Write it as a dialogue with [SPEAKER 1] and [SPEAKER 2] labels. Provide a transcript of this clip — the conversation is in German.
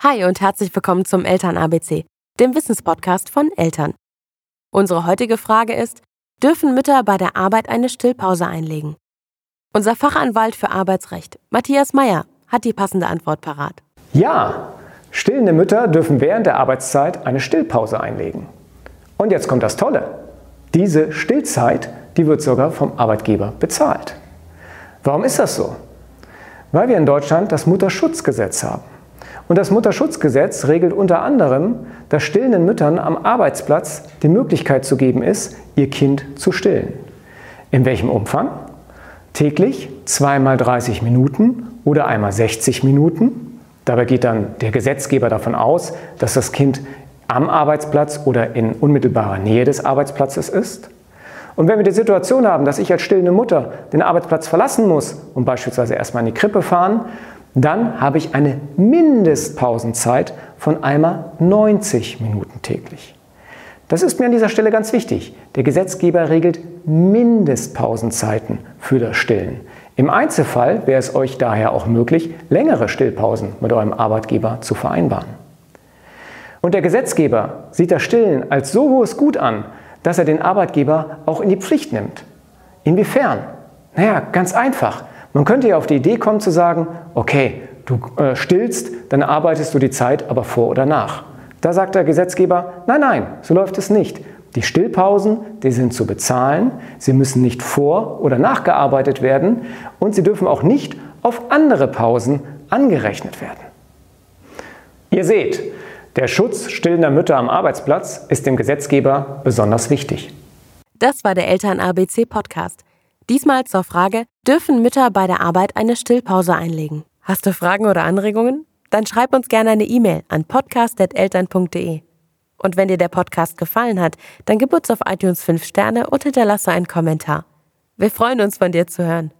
[SPEAKER 1] Hi und herzlich willkommen zum Eltern ABC, dem Wissenspodcast von Eltern. Unsere heutige Frage ist, dürfen Mütter bei der Arbeit eine Stillpause einlegen? Unser Fachanwalt für Arbeitsrecht, Matthias Meyer, hat die passende Antwort parat.
[SPEAKER 2] Ja, stillende Mütter dürfen während der Arbeitszeit eine Stillpause einlegen. Und jetzt kommt das Tolle. Diese Stillzeit, die wird sogar vom Arbeitgeber bezahlt. Warum ist das so? Weil wir in Deutschland das Mutterschutzgesetz haben. Und das Mutterschutzgesetz regelt unter anderem, dass stillenden Müttern am Arbeitsplatz die Möglichkeit zu geben ist, ihr Kind zu stillen. In welchem Umfang? Täglich zweimal 30 Minuten oder einmal 60 Minuten. Dabei geht dann der Gesetzgeber davon aus, dass das Kind am Arbeitsplatz oder in unmittelbarer Nähe des Arbeitsplatzes ist. Und wenn wir die Situation haben, dass ich als stillende Mutter den Arbeitsplatz verlassen muss und beispielsweise erstmal in die Krippe fahren, dann habe ich eine Mindestpausenzeit von einmal 90 Minuten täglich. Das ist mir an dieser Stelle ganz wichtig. Der Gesetzgeber regelt Mindestpausenzeiten für das Stillen. Im Einzelfall wäre es euch daher auch möglich, längere Stillpausen mit eurem Arbeitgeber zu vereinbaren. Und der Gesetzgeber sieht das Stillen als so hohes Gut an, dass er den Arbeitgeber auch in die Pflicht nimmt. Inwiefern? Naja, ganz einfach. Man könnte ja auf die Idee kommen zu sagen, okay, du äh, stillst, dann arbeitest du die Zeit aber vor oder nach. Da sagt der Gesetzgeber, nein, nein, so läuft es nicht. Die Stillpausen, die sind zu bezahlen, sie müssen nicht vor- oder nachgearbeitet werden und sie dürfen auch nicht auf andere Pausen angerechnet werden. Ihr seht, der Schutz stillender Mütter am Arbeitsplatz ist dem Gesetzgeber besonders wichtig.
[SPEAKER 1] Das war der Eltern ABC Podcast. Diesmal zur Frage, dürfen Mütter bei der Arbeit eine Stillpause einlegen? Hast du Fragen oder Anregungen? Dann schreib uns gerne eine E-Mail an podcast.eltern.de. Und wenn dir der Podcast gefallen hat, dann gib uns auf iTunes 5 Sterne und hinterlasse einen Kommentar. Wir freuen uns, von dir zu hören.